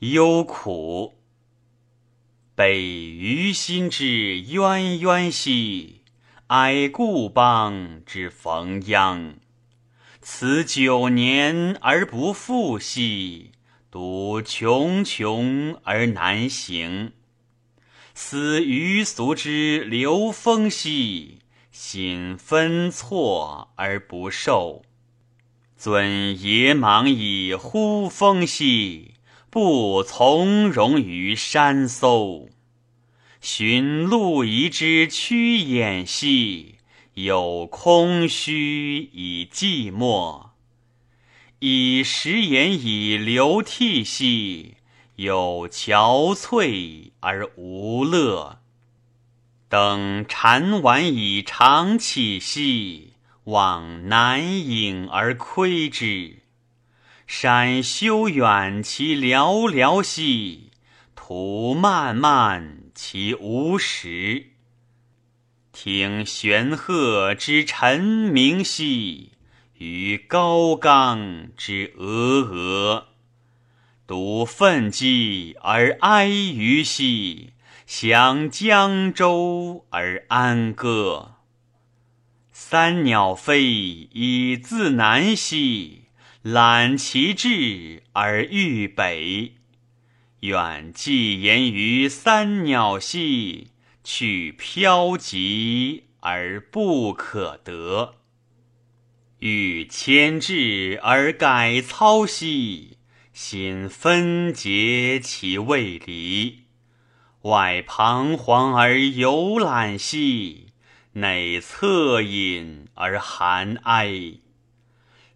忧苦。悲于心之渊渊兮，哀故邦之逢殃。此九年而不复兮，独穷穷而难行。思余俗之流风兮，心分错而不受。尊野莽以呼风兮，不从容于山搜。寻路夷之趋眼兮，有空虚以寂寞；以食言以流涕兮。有憔悴而无乐，等禅丸以长起兮，往南影而窥之。山修远其寥寥兮，途漫漫其无时。听玄鹤之晨鸣兮，与高冈之峨峨。独奋激而哀余兮，想江州而安歌。三鸟飞以自南兮，览其志而欲北。远寄言于三鸟兮，去飘疾而不可得。欲迁志而改操兮。心分结其未离，外彷徨而游览兮，内恻隐而含哀。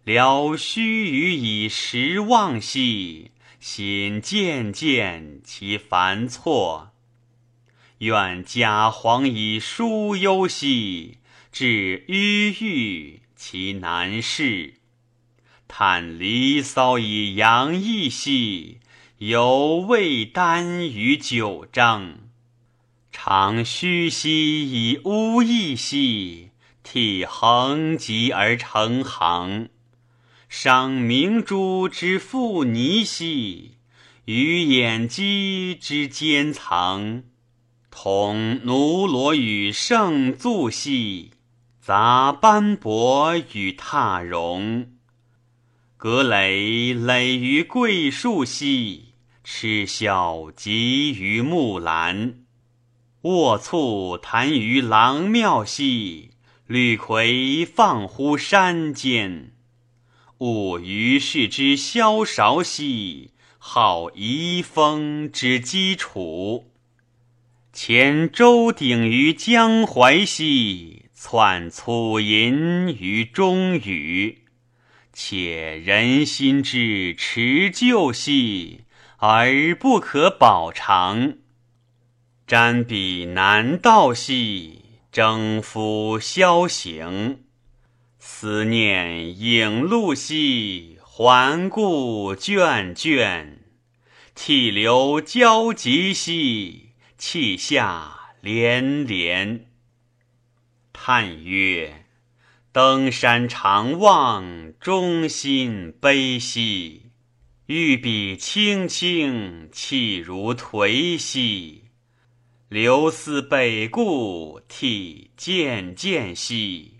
聊须臾以时忘兮，心渐渐其烦错。愿假黄以疏忧兮，至郁郁其难事。叹离骚以扬逸兮，犹未耽于九章；长吁兮以呜咽兮，涕横疾而成行。赏明珠之复泥兮，与眼肌之间藏。同奴罗与圣足兮，杂斑驳与踏绒。葛藟藟于桂树兮，痴笑集于木兰。卧促谈于郎庙兮，绿葵放乎山间。吾于世之萧韶兮，好遗风之基础。前周鼎于江淮兮，窜粗吟于中宇。且人心之持旧兮，而不可保长；瞻彼南道兮，征夫萧行。思念影路兮，环顾卷卷。涕流交集兮，泣下连连。叹曰。登山长望，中心悲兮；欲笔青青，气如颓兮。流思北顾，涕渐渐兮；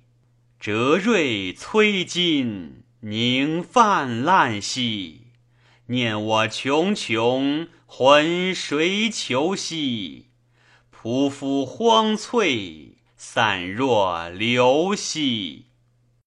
折锐摧金，凝泛滥兮。念我穷穷，浑谁求兮？匍匐荒翠。散若流兮。